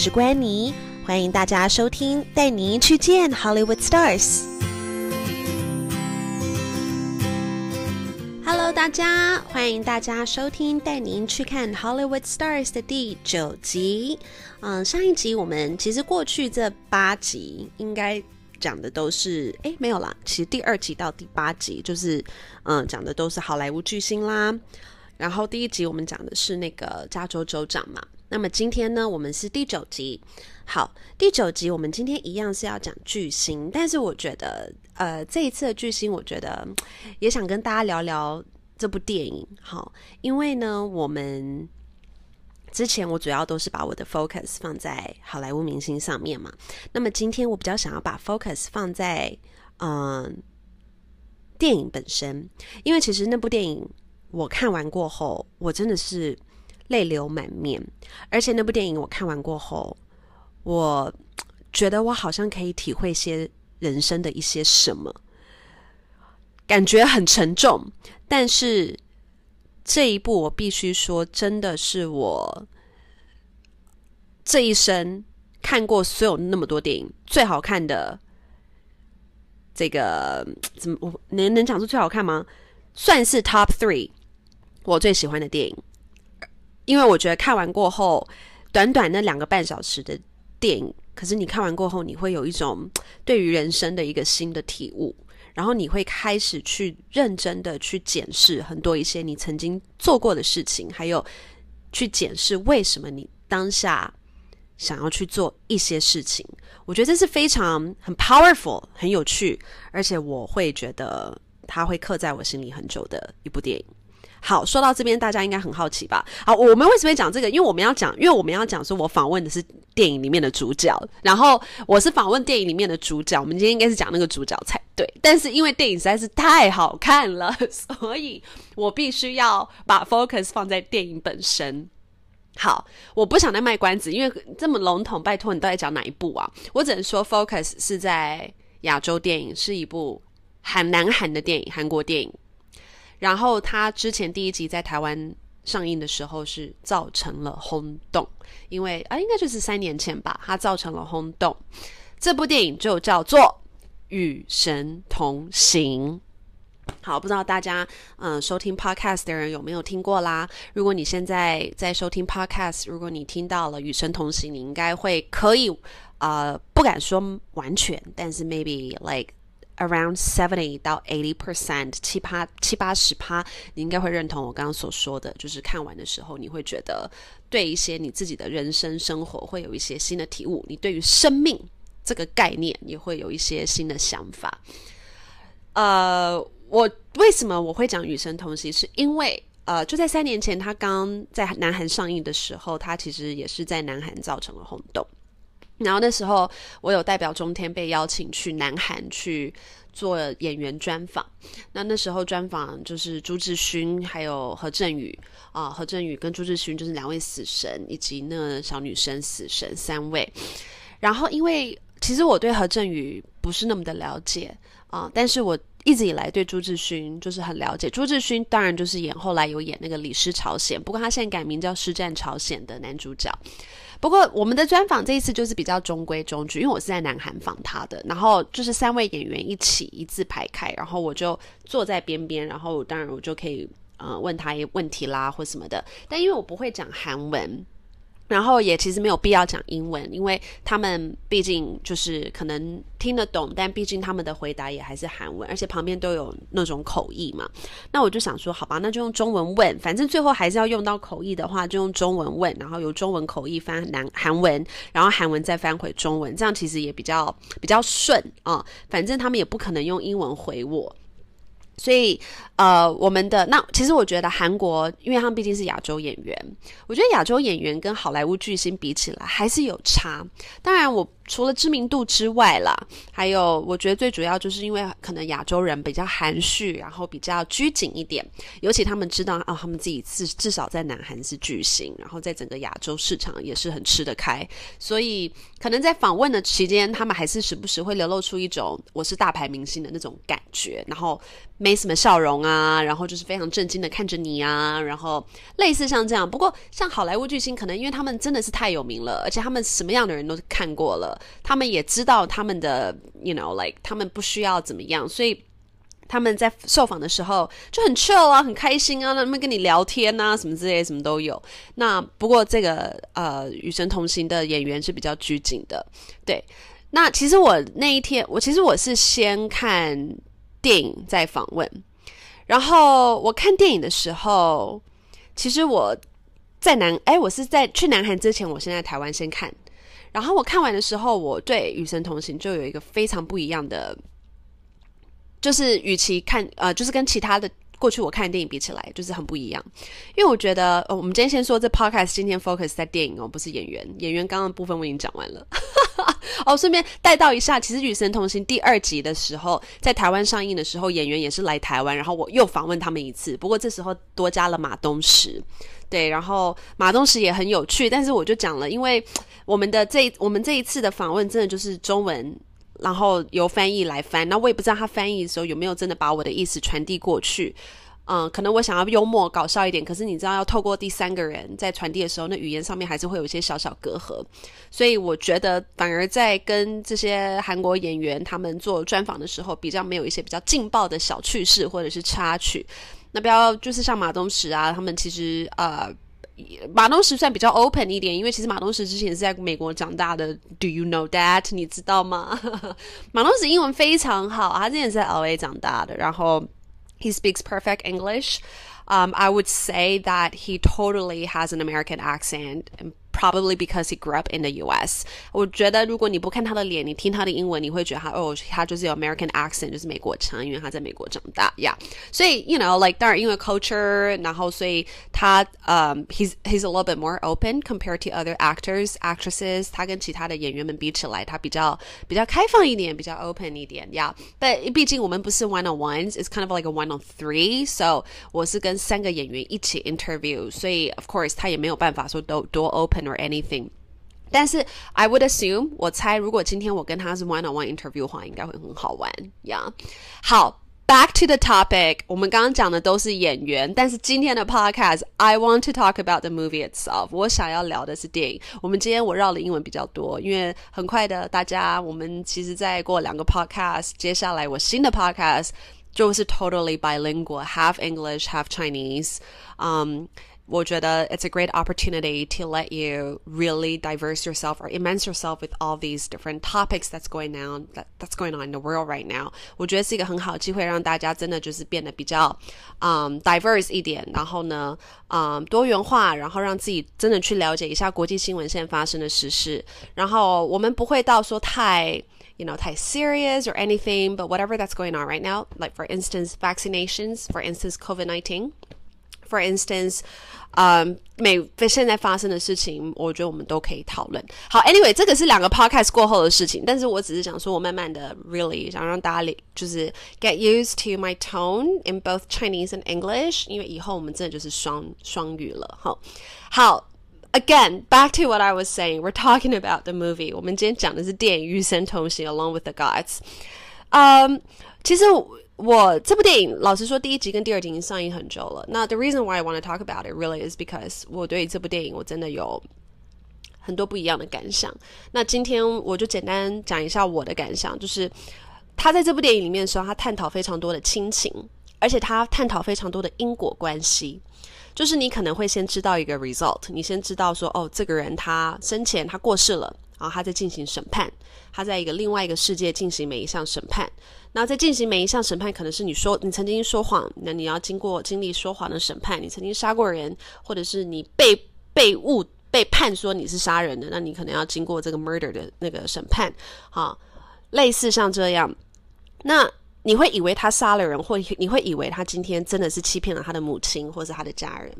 是关妮，欢迎大家收听，带您去见 Hollywood Stars。Hello，大家，欢迎大家收听，带您去看 Hollywood Stars 的第九集。嗯，上一集我们其实过去这八集应该讲的都是，诶，没有啦，其实第二集到第八集就是，嗯，讲的都是好莱坞巨星啦。然后第一集我们讲的是那个加州州长嘛。那么今天呢，我们是第九集。好，第九集我们今天一样是要讲巨星，但是我觉得，呃，这一次的巨星，我觉得也想跟大家聊聊这部电影。好，因为呢，我们之前我主要都是把我的 focus 放在好莱坞明星上面嘛。那么今天我比较想要把 focus 放在嗯、电影本身，因为其实那部电影我看完过后，我真的是。泪流满面，而且那部电影我看完过后，我觉得我好像可以体会些人生的一些什么，感觉很沉重。但是这一部我必须说，真的是我这一生看过所有那么多电影最好看的。这个怎么我能能讲出最好看吗？算是 Top Three，我最喜欢的电影。因为我觉得看完过后，短短那两个半小时的电影，可是你看完过后，你会有一种对于人生的一个新的体悟，然后你会开始去认真的去检视很多一些你曾经做过的事情，还有去检视为什么你当下想要去做一些事情。我觉得这是非常很 powerful、很有趣，而且我会觉得它会刻在我心里很久的一部电影。好，说到这边，大家应该很好奇吧？好，我们为什么讲这个？因为我们要讲，因为我们要讲说，我访问的是电影里面的主角，然后我是访问电影里面的主角。我们今天应该是讲那个主角才对，但是因为电影实在是太好看了，所以我必须要把 focus 放在电影本身。好，我不想再卖关子，因为这么笼统，拜托你到底讲哪一部啊？我只能说 focus 是在亚洲电影，是一部韩南韩的电影，韩国电影。然后他之前第一集在台湾上映的时候是造成了轰动，因为啊，应该就是三年前吧，它造成了轰动。这部电影就叫做《与神同行》。好，不知道大家嗯、收听 podcast 的人有没有听过啦？如果你现在在收听 podcast，如果你听到了《与神同行》，你应该会可以、呃，不敢说完全，但是 maybe like。Around seventy 到 eighty percent，七八七八十趴，你应该会认同我刚刚所说的，就是看完的时候，你会觉得对一些你自己的人生生活会有一些新的体悟，你对于生命这个概念也会有一些新的想法。呃，我为什么我会讲《与生同行》，是因为呃，就在三年前，他刚在南韩上映的时候，他其实也是在南韩造成了轰动。然后那时候，我有代表中天被邀请去南韩去做演员专访。那那时候专访就是朱智勋还有何正宇啊，何正宇跟朱智勋就是两位死神，以及那小女生死神三位。然后因为其实我对何正宇不是那么的了解啊，但是我一直以来对朱智勋就是很了解。朱智勋当然就是演后来有演那个《李尸朝鲜》，不过他现在改名叫《师战朝鲜》的男主角。不过我们的专访这一次就是比较中规中矩，因为我是在南韩访他的，然后就是三位演员一起一字排开，然后我就坐在边边，然后当然我就可以呃问他一问题啦或什么的，但因为我不会讲韩文。然后也其实没有必要讲英文，因为他们毕竟就是可能听得懂，但毕竟他们的回答也还是韩文，而且旁边都有那种口译嘛。那我就想说，好吧，那就用中文问，反正最后还是要用到口译的话，就用中文问，然后由中文口译翻南韩文，然后韩文再翻回中文，这样其实也比较比较顺啊。反正他们也不可能用英文回我。所以，呃，我们的那其实我觉得韩国，因为他们毕竟是亚洲演员，我觉得亚洲演员跟好莱坞巨星比起来还是有差。当然，我除了知名度之外啦，还有我觉得最主要就是因为可能亚洲人比较含蓄，然后比较拘谨一点，尤其他们知道啊、他们自己至至少在南韩是巨星，然后在整个亚洲市场也是很吃得开，所以可能在访问的期间，他们还是时不时会流露出一种我是大牌明星的那种感觉，然后没什么笑容啊，然后就是非常震惊的看着你啊，然后类似像这样。不过像好莱坞巨星，可能因为他们真的是太有名了，而且他们什么样的人都看过了。他们也知道他们的，you know，like 他们不需要怎么样，所以他们在受访的时候就很 chill 啊，很开心啊，他们跟你聊天啊，什么之类，什么都有。那不过这个呃，与神同行的演员是比较拘谨的，对。那其实我那一天，我其实我是先看电影再访问，然后我看电影的时候，其实我在南，哎，我是在去南韩之前，我先在台湾先看。然后我看完的时候，我对《与神同行》就有一个非常不一样的，就是与其看呃，就是跟其他的过去我看电影比起来，就是很不一样。因为我觉得，呃，我们今天先说这 podcast，今天 focus 在电影哦，不是演员。演员刚刚部分我已经讲完了。哦，顺便带到一下，其实《与神同行》第二集的时候，在台湾上映的时候，演员也是来台湾，然后我又访问他们一次。不过这时候多加了马东石。对，然后马东石也很有趣，但是我就讲了，因为我们的这我们这一次的访问真的就是中文，然后由翻译来翻，那我也不知道他翻译的时候有没有真的把我的意思传递过去。嗯，可能我想要幽默搞笑一点，可是你知道要透过第三个人在传递的时候，那语言上面还是会有一些小小隔阂，所以我觉得反而在跟这些韩国演员他们做专访的时候，比较没有一些比较劲爆的小趣事或者是插曲。那不要就是像马东石啊，他们其实呃，马东石算比较 open 一点，因为其实马东石之前是在美国长大的，Do you know that？你知道吗？马东石英文非常好，他之前是在 LA 长大的，然后 he speaks perfect English。Um, I would say that he totally has an American accent. Probably because he grew up in the U.S. 我觉得如果你不看他的脸，你听他的英文，你会觉得他哦，他就是有 American accent，就是美国腔，因为他在美国长大呀。Yeah. 所以，you know, like 当然因为 culture，然后所以他呃、um,，he's he's a little bit more open compared to other actors actresses。他跟其他的演员们比起来，他比较比较开放一点，比较 open 一点呀。但、yeah. 毕竟我们不是 one on ones，it's kind of like a one on three。So 我是跟三个演员一起 interview，所以 of course 他也没有办法说都多 open。 or anything，但是 I would assume，我猜如果今天我跟他是 one on one interview 的话，应该会很好玩呀。Yeah. 好，back to the topic，我们刚刚讲的都是演员，但是今天的 podcast，I want to talk about the movie itself。我想要聊的是电影。我们今天我绕的英文比较多，因为很快的，大家我们其实再过两个 podcast，接下来我新的 podcast 就是 totally bilingual，half English，half Chinese。嗯。 我觉得 it's a great opportunity to let you really diverse yourself or immerse yourself with all these different topics that's going on that that's going on in the world right now。我觉得是一个很好的机会，让大家真的就是变得比较嗯 diverse 一点，然后呢嗯多元化，然后让自己真的去了解一下国际新闻现在发生的时事。然后我们不会到说太 you know 太 serious or anything, but whatever that's going on right now, like for instance vaccinations, for instance COVID-19, for instance 呃，每现在发生的事情，我觉得我们都可以讨论。好，Anyway，这个是两个 podcast 过后的事情，但是我只是想说，我慢慢的，really 想让大家就是 get used to my tone in both Chinese and English，因为以后我们真的就是双双语了。好，好，again back to what I was saying，we're talking about the movie。我们今天讲的是电影《与神同行》，Along with the Gods。嗯，其实。 我这部电影，老实说，第一集跟第二集已经上映很久了。那 the reason why I want to talk about it really is because 我对这部电影我真的有很多不一样的感想。那今天我就简单讲一下我的感想，就是他在这部电影里面的时候，他探讨非常多的亲情，而且他探讨非常多的因果关系。就是你可能会先知道一个 result，你先知道说，哦，这个人他生前他过世了。然后他在进行审判，他在一个另外一个世界进行每一项审判。那在进行每一项审判，可能是你说你曾经说谎，那你要经过经历说谎的审判。你曾经杀过人，或者是你被被误被判说你是杀人的，那你可能要经过这个 murder 的那个审判。好，类似像这样，那。你会以为他杀了人，或你会以为他今天真的是欺骗了他的母亲或是他的家人，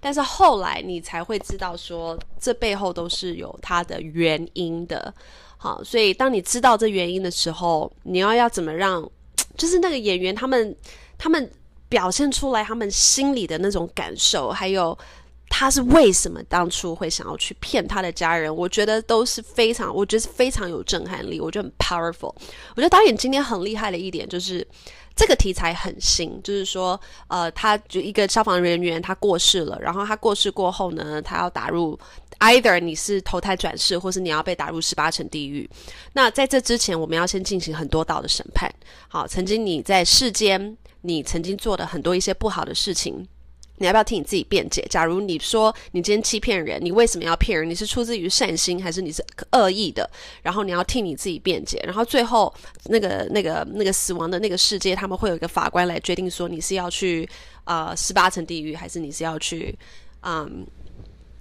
但是后来你才会知道说，这背后都是有他的原因的。好，所以当你知道这原因的时候，你要要怎么让，就是那个演员他们他们表现出来他们心里的那种感受，还有。他是为什么当初会想要去骗他的家人？我觉得都是非常，我觉得是非常有震撼力，我觉得很 powerful。我觉得导演今天很厉害的一点就是，这个题材很新，就是说，呃，他就一个消防人员他过世了，然后他过世过后呢，他要打入 either 你是投胎转世，或是你要被打入十八层地狱。那在这之前，我们要先进行很多道的审判。好，曾经你在世间，你曾经做的很多一些不好的事情。你要不要替你自己辩解？假如你说你今天欺骗人，你为什么要骗人？你是出自于善心，还是你是恶意的？然后你要替你自己辩解。然后最后那个那个那个死亡的那个世界，他们会有一个法官来决定说你是要去呃十八层地狱，还是你是要去嗯，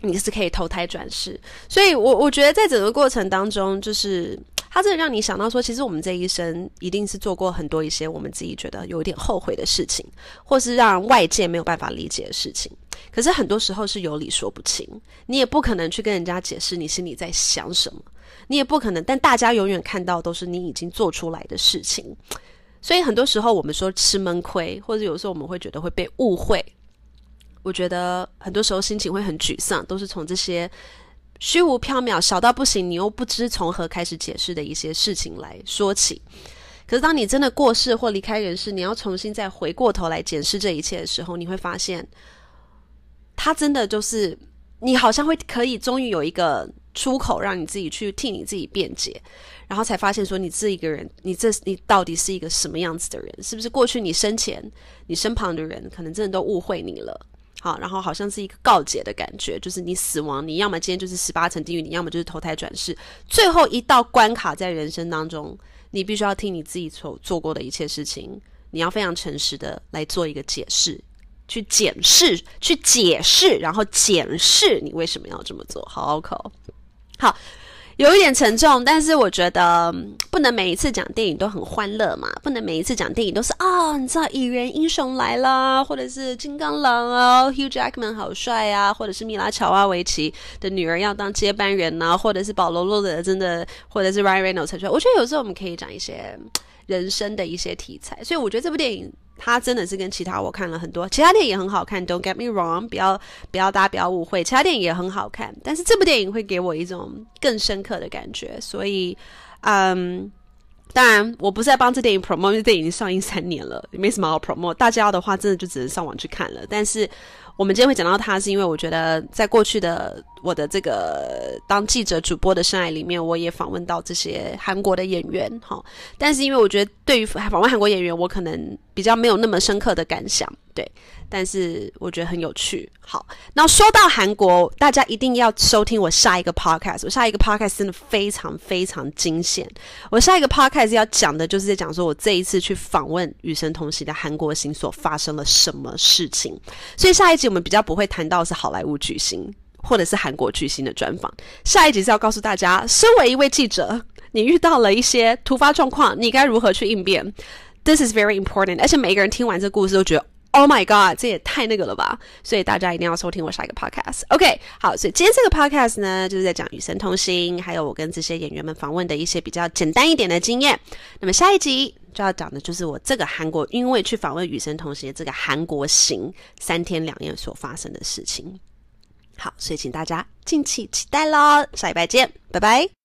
你是可以投胎转世。所以我我觉得在整个过程当中，就是。他真的让你想到说，其实我们这一生一定是做过很多一些我们自己觉得有一点后悔的事情，或是让外界没有办法理解的事情。可是很多时候是有理说不清，你也不可能去跟人家解释你心里在想什么，你也不可能。但大家永远看到都是你已经做出来的事情，所以很多时候我们说吃闷亏，或者有时候我们会觉得会被误会。我觉得很多时候心情会很沮丧，都是从这些。虚无缥缈，小到不行，你又不知从何开始解释的一些事情来说起。可是，当你真的过世或离开人世，你要重新再回过头来检视这一切的时候，你会发现，他真的就是你好像会可以终于有一个出口，让你自己去替你自己辩解，然后才发现说，你这一个人，你这你到底是一个什么样子的人？是不是过去你生前你身旁的人可能真的都误会你了？好，然后好像是一个告解的感觉，就是你死亡，你要么今天就是十八层地狱，你要么就是投胎转世，最后一道关卡在人生当中，你必须要听你自己所做过的一切事情，你要非常诚实的来做一个解释，去检视，去解释，然后检视你为什么要这么做。好口，好。有一点沉重，但是我觉得不能每一次讲电影都很欢乐嘛，不能每一次讲电影都是啊、你知道蚁人英雄来了，或者是金刚狼啊、哦、，Hugh Jackman 好帅啊，或者是米拉乔瓦维奇的女儿要当接班人啊，或者是保罗洛德真的，或者是 Ryan Reynolds 才帅。我觉得有时候我们可以讲一些人生的一些题材，所以我觉得这部电影。它真的是跟其他我看了很多，其他电影也很好看，Don't get me wrong，不要不要大家不要误会，其他电影也很好看，但是这部电影会给我一种更深刻的感觉，所以，嗯，当然我不是在帮这电影 promote，因为电影已经上映三年了，也没什么好 promote，大家要的话真的就只能上网去看了，但是。我们今天会讲到他，是因为我觉得在过去的我的这个当记者主播的生涯里面，我也访问到这些韩国的演员，哈。但是因为我觉得对于访问韩国演员，我可能比较没有那么深刻的感想，对。但是我觉得很有趣。好，那说到韩国，大家一定要收听我下一个 podcast。我下一个 podcast 真的非常非常惊险。我下一个 podcast 要讲的就是在讲说我这一次去访问《与神同行》的韩国行所发生了什么事情。所以下一集我们比较不会谈到是好莱坞巨星或者是韩国巨星的专访。下一集是要告诉大家，身为一位记者，你遇到了一些突发状况，你该如何去应变？This is very important。而且每一个人听完这故事都觉得。Oh my god，这也太那个了吧！所以大家一定要收听我下一个 podcast。OK，好，所以今天这个 podcast 呢，就是在讲《与神同行》，还有我跟这些演员们访问的一些比较简单一点的经验。那么下一集就要讲的就是我这个韩国，因为去访问《与神同行》这个韩国行三天两夜所发生的事情。好，所以请大家敬请期待喽！下一拜见，拜拜。